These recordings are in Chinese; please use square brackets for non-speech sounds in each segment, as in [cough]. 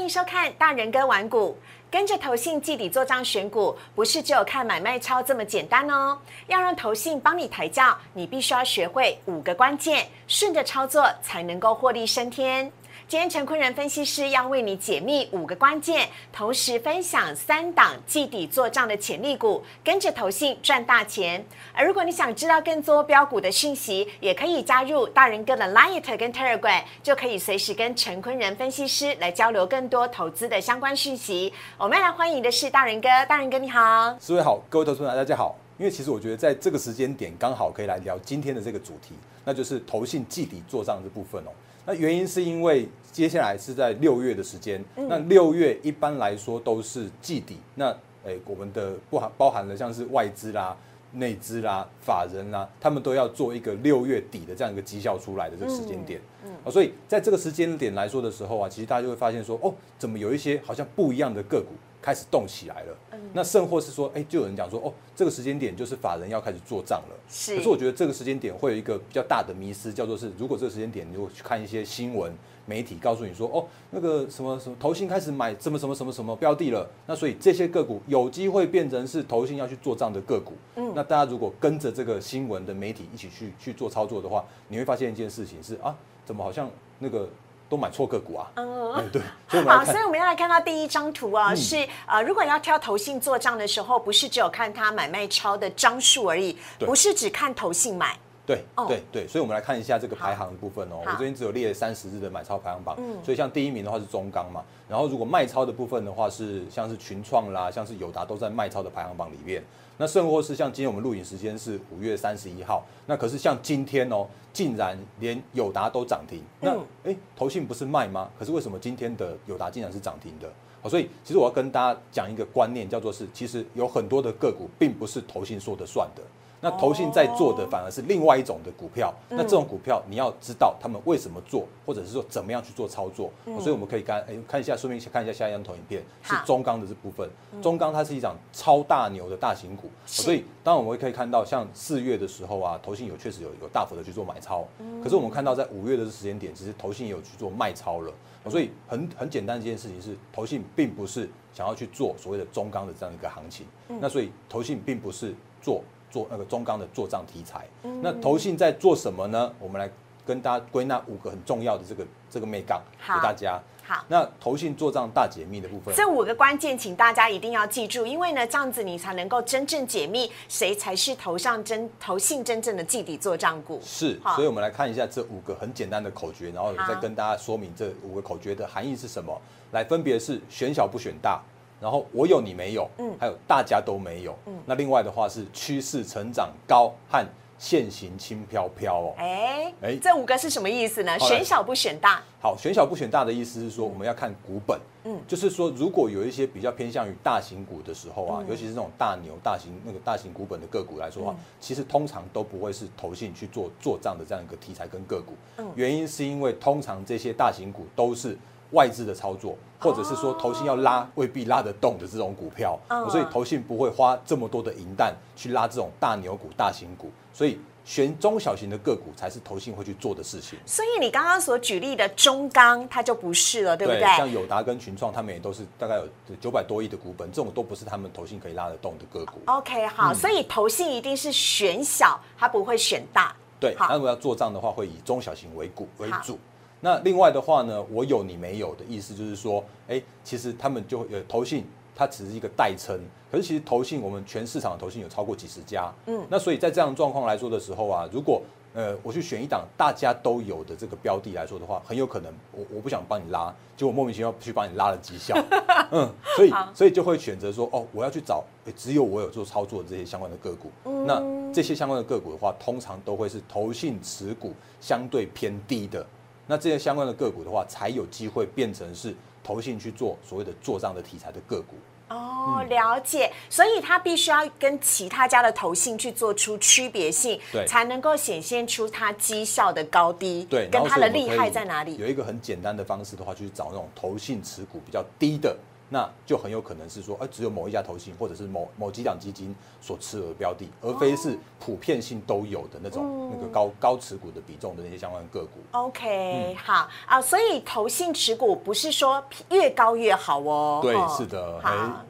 欢迎收看大人跟玩股，跟着投信记底做账选股，不是只有看买卖超这么简单哦。要让投信帮你抬轿，你必须要学会五个关键，顺着操作才能够获利升天。今天陈坤仁分析师要为你解密五个关键，同时分享三档季底做账的潜力股，跟着投信赚大钱。而如果你想知道更多标股的讯息，也可以加入大人哥的 Light 跟 Telegram，就可以随时跟陈坤仁分析师来交流更多投资的相关讯息。我们来欢迎的是大人哥，大人哥你好，四位好，各位投资者大家好。因为其实我觉得在这个时间点刚好可以来聊今天的这个主题，那就是投信季底做账这部分哦。那原因是因为接下来是在六月的时间，那六月一般来说都是季底，那诶我们的不含包含了像是外资啦、内资啦、法人啦，他们都要做一个六月底的这样一个绩效出来的这个时间点，啊，所以在这个时间点来说的时候啊，其实大家就会发现说，哦，怎么有一些好像不一样的个股。开始动起来了，嗯那甚或是说，哎，就有人讲说，哦，这个时间点就是法人要开始做账了。是，可是我觉得这个时间点会有一个比较大的迷失，叫做是，如果这个时间点你如果去看一些新闻媒体告诉你说，哦，那个什么什么投信开始买什么什么什么什么标的了，那所以这些个股有机会变成是投信要去做账的个股。嗯，那大家如果跟着这个新闻的媒体一起去去做操作的话，你会发现一件事情是啊，怎么好像那个。都买错个股啊！嗯，对，好，所以我们要来看到第一张图啊，是呃，如果要挑投信做账的时候，不是只有看它买卖超的张数而已，不是只看投信买。对，对，对，所以我们来看一下这个排行的部分哦。我这边只有列三十日的买超排行榜，所以像第一名的话是中钢嘛，然后如果卖超的部分的话是像是群创啦，像是友达都在卖超的排行榜里面。那甚或是像今天我们录影时间是五月三十一号，那可是像今天哦，竟然连友达都涨停。那哎，投信不是卖吗？可是为什么今天的友达竟然是涨停的？好，所以其实我要跟大家讲一个观念，叫做是其实有很多的个股并不是投信说的算的。那投信在做的反而是另外一种的股票，那这种股票你要知道他们为什么做，或者是说怎么样去做操作。所以我们可以看，哎，看一下，顺便看一下下一张投影片，是中钢的这部分。中钢它是一张超大牛的大型股，所以当然我们可以看到，像四月的时候啊，投信有确实有有大幅的去做买超。可是我们看到在五月的时间点，其实投信也有去做卖超了。所以很很简单的一件事情是，投信并不是想要去做所谓的中钢的这样一个行情。那所以投信并不是做。做那个中钢的做账题材，那投信在做什么呢？我们来跟大家归纳五个很重要的这个这个美杠给大家。好，那投信做账大解密的部分，这五个关键，请大家一定要记住，因为呢，这样子你才能够真正解密谁才是头上真投信真正的绩底做账股。是，所以我们来看一下这五个很简单的口诀，然后再跟大家说明这五个口诀的含义是什么。来，分别是选小不选大。然后我有你没有，嗯，还有大家都没有，嗯，那另外的话是趋势成长高和现行轻飘飘哦，哎哎，这五个是什么意思呢？选小不选大。好，选小不选大的意思是说我们要看股本，嗯，就是说如果有一些比较偏向于大型股的时候啊，尤其是这种大牛、大型那个大型股本的个股来说的话，其实通常都不会是投信去做做账的这样一个题材跟个股，嗯，原因是因为通常这些大型股都是。外资的操作，或者是说投信要拉未必拉得动的这种股票，所以投信不会花这么多的银弹去拉这种大牛股、大型股，所以选中小型的个股才是投信会去做的事情。所以你刚刚所举例的中钢，它就不是了，对不对？像友达跟群创，他们也都是大概有九百多亿的股本，这种都不是他们投信可以拉得动的个股。OK，好，所以投信一定是选小，它不会选大。对，那如果要做账的话，会以中小型为股为主。那另外的话呢，我有你没有的意思就是说，哎，其实他们就有投信，它只是一个代称。可是其实投信，我们全市场的投信有超过几十家，嗯，那所以在这样状况来说的时候啊，如果呃我去选一档大家都有的这个标的来说的话，很有可能我我不想帮你拉，结果莫名其妙去帮你拉了绩效，[laughs] 嗯，所以所以就会选择说，哦，我要去找只有我有做操作的这些相关的个股，那这些相关的个股的话，通常都会是投信持股相对偏低的。那这些相关的个股的话，才有机会变成是投信去做所谓的做账的题材的个股。哦，了解。所以它必须要跟其他家的投信去做出区别性，对，才能够显现出它绩效的高低，对，跟它的厉害在哪里。有一个很简单的方式的话，就是找那种投信持股比较低的那就很有可能是说，呃，只有某一家投信或者是某某几档基金所持有的标的，而非是普遍性都有的那种那个高高持股的比重的那些相关个股。OK，好啊，所以投信持股不是说越高越好哦。对，是的。好，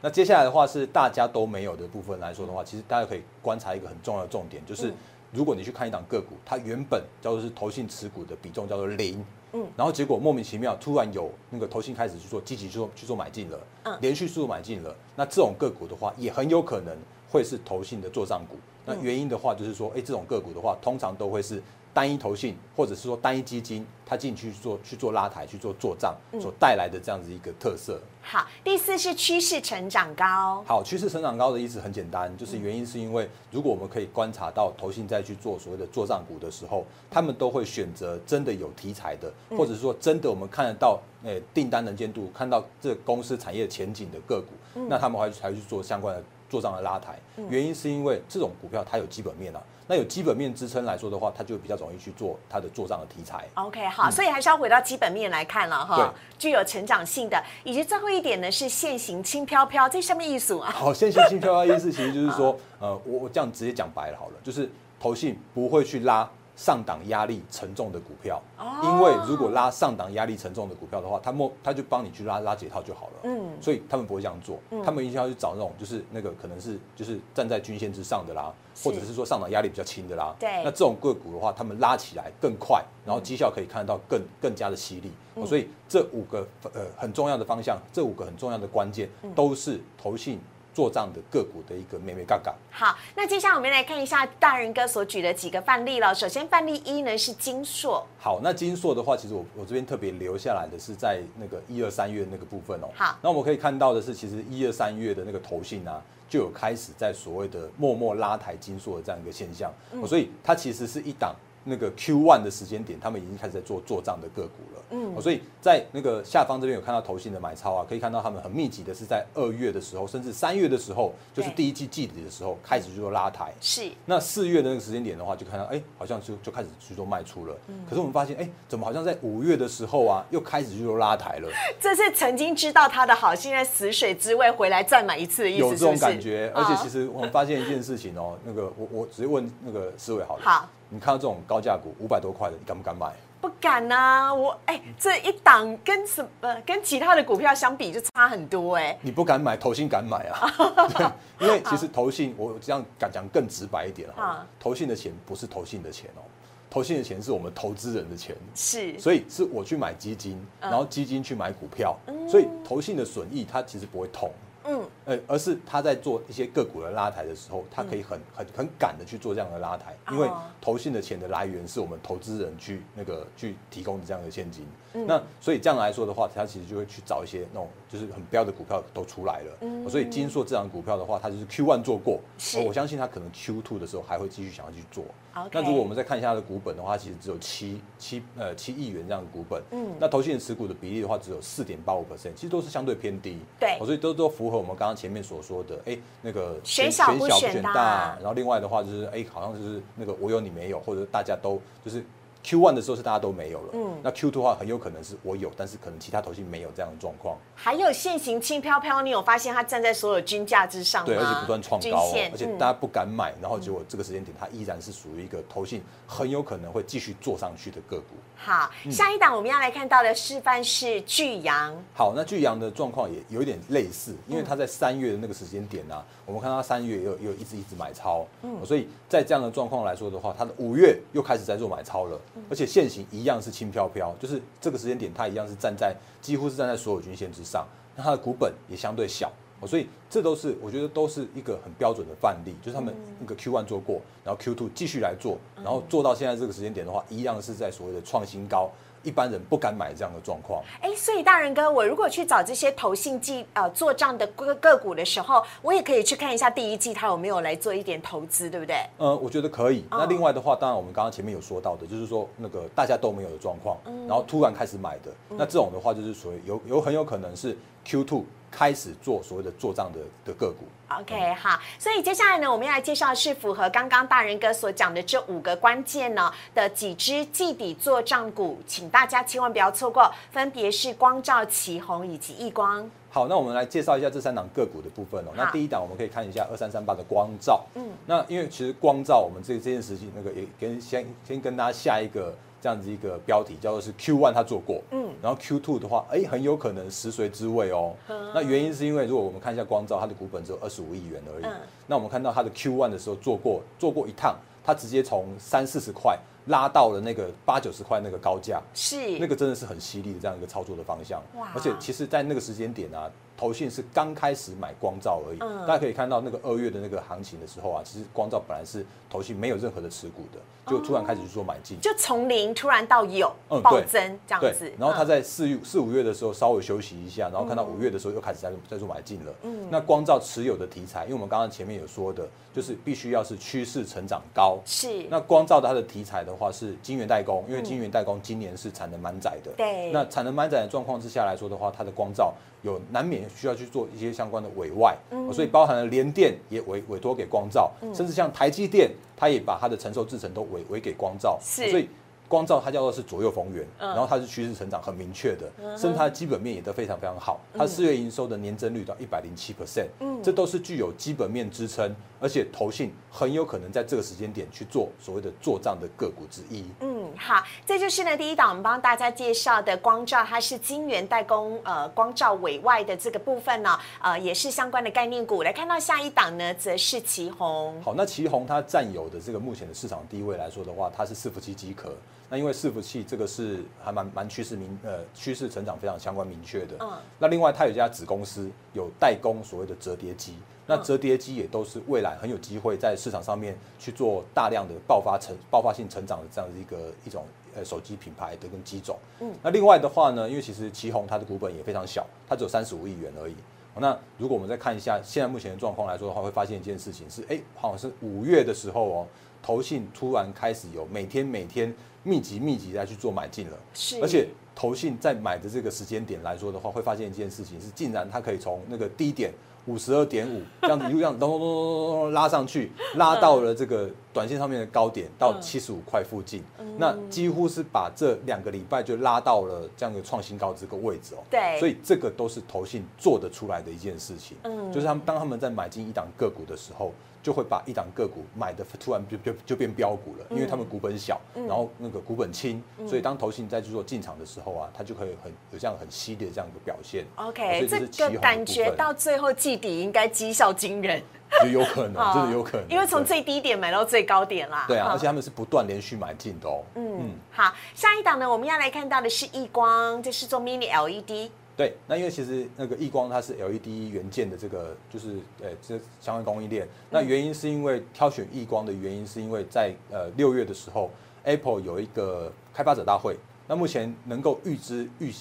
那接下来的话是大家都没有的部分来说的话，其实大家可以观察一个很重要的重点，就是如果你去看一档个股，它原本叫做是投信持股的比重叫做零。嗯，然后结果莫名其妙，突然有那个投信开始去做积极去做去做买进了，嗯，连续速度买进了，那这种个股的话，也很有可能会是投信的做账股。那原因的话，就是说，哎，这种个股的话，通常都会是。单一投信，或者是说单一基金，它进去做去做拉抬、去做做账所带来的这样子一个特色。好，第四是趋势成长高。好，趋势成长高的意思很简单，就是原因是因为如果我们可以观察到投信在去做所谓的做账股的时候，他们都会选择真的有题材的，或者是说真的我们看得到诶订单能见度，看到这公司产业前景的个股，那他们还才去做相关的做上的拉抬。原因是因为这种股票它有基本面啊。那有基本面支撑来说的话，它就比较容易去做它的做账的题材。OK，好，所以还是要回到基本面来看了哈。具有成长性的，以及最后一点呢是现行轻飘飘，这上面意思啊？好，现行轻飘飘意思其实就是说，呃，我我这样直接讲白了好了，就是投信不会去拉。上档压力沉重的股票，因为如果拉上档压力沉重的股票的话，他莫他就帮你去拉拉解套就好了。嗯，所以他们不会这样做，他们一定要去找那种就是那个可能是就是站在均线之上的啦，或者是说上档压力比较轻的啦。对，那这种个股的话，他们拉起来更快，然后绩效可以看得到更更加的犀利。所以这五个呃很重要的方向，这五个很重要的关键，都是投信。做账的个股的一个美美嘎嘎。好，那接下来我们来看一下大人哥所举的几个范例了。首先，范例一呢是金硕。好，那金硕的话，其实我我这边特别留下来的是在那个一二三月那个部分哦。好，那我们可以看到的是，其实一二三月的那个投信啊，就有开始在所谓的默默拉抬金硕的这样一个现象。所以它其实是一档。那个 Q one 的时间点，他们已经开始在做做账的个股了。嗯，所以在那个下方这边有看到投信的买超啊，可以看到他们很密集的是在二月的时候，甚至三月的时候，就是第一季季底的时候开始去做拉抬。是。那四月的那个时间点的话，就看到哎，好像就就开始去做卖出了。嗯。可是我们发现，哎，怎么好像在五月的时候啊，又开始去做拉抬了？这是曾经知道它的好，现在死水之味回来再买一次的意思。有这种感觉，而且其实我们发现一件事情哦，那个我我直接问那个思维好了。好。你看到这种高价股五百多块的，你敢不敢买？不敢呐，我哎，这一档跟什么跟其他的股票相比就差很多哎。你不敢买，投信敢买啊？对，[laughs] 因为其实投信，我这样敢讲更直白一点哈，投信的钱不是投信的钱哦，投信的钱是我们投资人的钱，是，所以是我去买基金，然后基金去买股票，所以投信的损益它其实不会痛。嗯，呃，而是他在做一些个股的拉抬的时候，他可以很很很赶的去做这样的拉抬，因为投信的钱的来源是我们投资人去那个去提供的这样的现金。那所以这样来说的话，他其实就会去找一些那种就是很标的股票都出来了。所以金硕这张股票的话，它就是 Q one 做过，我相信它可能 Q two 的时候还会继续想要去做。那如果我们再看一下它的股本的话，其实只有七七呃七亿元这样的股本。嗯，那投信持股的比例的话，只有四点八五 percent，其实都是相对偏低。对，所以都都符合我们刚刚前面所说的，哎，那个选小不选大。然后另外的话就是，哎，好像就是那个我有你没有，或者大家都就是。Q one 的时候是大家都没有了，嗯，那 Q two 的话很有可能是我有，但是可能其他头信没有这样的状况。还有现行轻飘飘，你有发现它站在所有均价之上吗？对，而且不断创高，而且大家不敢买，然后结果这个时间点它依然是属于一个投信很有可能会继续做上去的个股。好，下一档我们要来看到的示范是巨阳。好，那巨阳的状况也有一点类似，因为它在三月的那个时间点呢，我们看到三月又又一直一直买超，嗯，所以在这样的状况来说的话，它的五月又开始在做买超了。而且现行一样是轻飘飘，就是这个时间点它一样是站在几乎是站在所有均线之上，那它的股本也相对小，所以这都是我觉得都是一个很标准的范例，就是他们那个 Q one 做过，然后 Q two 继续来做，然后做到现在这个时间点的话，一样是在所谓的创新高。一般人不敢买这样的状况。哎，所以大人哥，我如果去找这些投信记呃做账的个个股的时候，我也可以去看一下第一季它有没有来做一点投资，对不对？呃，我觉得可以。那另外的话，当然我们刚刚前面有说到的，就是说那个大家都没有的状况，然后突然开始买的，那这种的话就是属于有有很有可能是 Q two 开始做所谓的做账的的个股。OK，好，所以接下来呢，我们要来介绍的是符合刚刚大人哥所讲的这五个关键呢的几只季底做账股，请大家千万不要错过，分别是光照、旗宏以及易光。好，那我们来介绍一下这三档个股的部分哦。那第一档我们可以看一下二三三八的光照，嗯，那因为其实光照我们这这件事情，那个也跟先先跟大家下一个。这样子一个标题叫做是 Q one 它做过，嗯，然后 Q two 的话，哎，很有可能食髓知味哦。那原因是因为如果我们看一下光照，它的股本只有二十五亿元而已。那我们看到它的 Q one 的时候做过做过一趟，它直接从三四十块拉到了那个八九十块那个高价，是那个真的是很犀利的这样一个操作的方向。哇！而且其实在那个时间点啊。投信是刚开始买光照而已，大家可以看到那个二月的那个行情的时候啊，其实光照本来是投信没有任何的持股的，就突然开始去做买进，就从零突然到有暴增这样子。然后他在四月四五月的时候稍微休息一下，然后看到五月的时候又开始在在做买进了。嗯，那光照持有的题材，因为我们刚刚前面有说的，就是必须要是趋势成长高。是。那光照的它的题材的话是晶圆代工，因为晶圆代工今年是产能满载的。对。那产能满载的状况之下来说的话，它的光照。有难免需要去做一些相关的委外，所以包含了联电也委委托给光照，甚至像台积电，它也把它的承受制程都委委给光照，所以。光照它叫做是左右逢源，然后它是趋势成长很明确的，甚至它的基本面也都非常非常好。它四月营收的年增率到一百零七 percent，这都是具有基本面支撑，而且投信很有可能在这个时间点去做所谓的做账的个股之一。嗯，好，这就是呢第一档我们帮大家介绍的光照，它是晶圆代工呃光照委外的这个部分呢，呃也是相关的概念股。来看到下一档呢，则是旗宏。好，那旗宏它占有的这个目前的市场地位来说的话，它是伺服器机壳。那因为伺服器这个是还蛮蛮趋势明呃趋势成长非常相关明确的。嗯。那另外它有一家子公司有代工所谓的折叠机，那折叠机也都是未来很有机会在市场上面去做大量的爆发成爆发性成长的这样的一个一种呃手机品牌的跟机种。嗯。那另外的话呢，因为其实旗宏它的股本也非常小，它只有三十五亿元而已。那如果我们再看一下现在目前的状况来说的话，会发现一件事情是，哎，好像是五月的时候哦，投信突然开始有每天每天。密集密集在去做买进了，是，而且投信在买的这个时间点来说的话，会发现一件事情是，竟然它可以从那个低点五十二点五 [laughs] 这样子一路这样咚咚咚咚咚咚拉上去，拉到了这个短线上面的高点到七十五块附近，那几乎是把这两个礼拜就拉到了这样一个创新高这个位置哦。对，所以这个都是投信做得出来的一件事情，嗯，就是他们当他们在买进一档个股的时候。就会把一档个股买的突然就就就变标股了，因为他们股本小，然后那个股本轻，所以当投信在去做进场的时候啊，它就可以很有这样很犀利的这样一个表现。OK，这个感觉到最后季底应该绩效惊人，就有可能，[laughs] 真的有可能，因为从最低点买到最高点啦。对啊，而且他们是不断连续买进的哦。嗯，好，下一档呢，我们要来看到的是易光，这是做 Mini LED。对，那因为其实那个易光它是 LED 元件的这个，就是呃这相关供应链。那原因是因为挑选易光的原因，是因为在呃六月的时候，Apple 有一个开发者大会。那目前能够预知预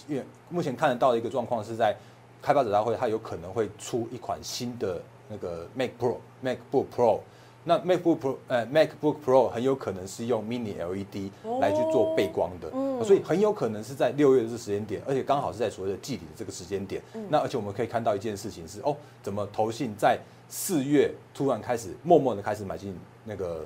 目前看得到的一个状况是在开发者大会，它有可能会出一款新的那个 Mac Pro MacBook Pro。那 MacBook Pro 呃 MacBook Pro 很有可能是用 Mini LED 来去做背光的，所以很有可能是在六月的这时间点，而且刚好是在所谓的季底的这个时间点。那而且我们可以看到一件事情是，哦，怎么投信在四月突然开始默默的开始买进那个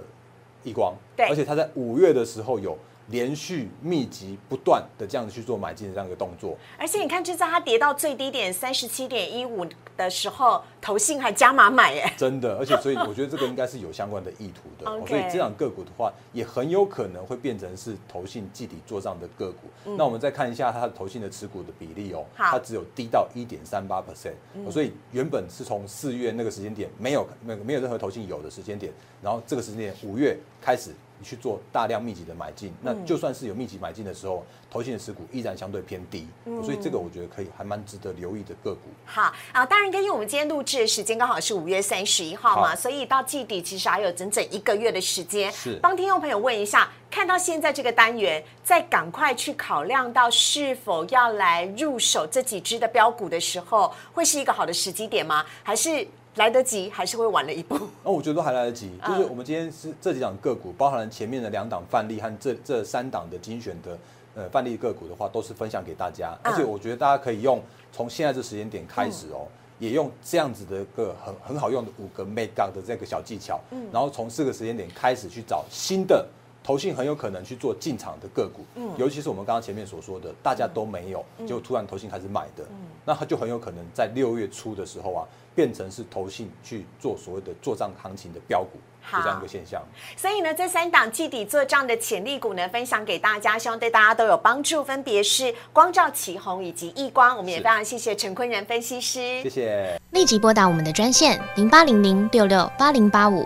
一光，对，而且他在五月的时候有。连续密集不断的这样子去做买进的这样一个动作，而且你看，就在它跌到最低点三十七点一五的时候，投信还加码买，耶，真的，而且所以我觉得这个应该是有相关的意图的，[laughs] 所以这两个股的话，也很有可能会变成是投信季底做账的个股。那我们再看一下它的投信的持股的比例哦，它只有低到一点三八。percent，所以原本是从四月那个时间点没有那个没有任何投信有的时间点，然后这个时间点五月开始。你去做大量密集的买进，那就算是有密集买进的时候，投信的持股依然相对偏低，所以这个我觉得可以还蛮值得留意的个股。好啊，当然根据我们今天录制的时间刚好是五月三十一号嘛，所以到季底其实还有整整一个月的时间。是帮听众朋友问一下，看到现在这个单元，再赶快去考量到是否要来入手这几只的标股的时候，会是一个好的时机点吗？还是？来得及还是会晚了一步？那我觉得都还来得及。就是我们今天是这几档个股，包含了前面的两档范例和这这三档的精选的呃范例个股的话，都是分享给大家。而且我觉得大家可以用从现在这时间点开始哦，也用这样子的一个很很好用的五个 make up 的这个小技巧，嗯，然后从这个时间点开始去找新的。投信很有可能去做进场的个股，嗯，尤其是我们刚刚前面所说的，大家都没有，就突然投信开始买的，嗯，那它就很有可能在六月初的时候啊，变成是投信去做所谓的做账行情的标股，就这样一个现象。所以呢，这三档季底做账的潜力股呢，分享给大家，希望对大家都有帮助。分别是光照、启宏以及易光。我们也非常谢谢陈坤仁分析师，谢谢。立即拨打我们的专线零八零零六六八零八五。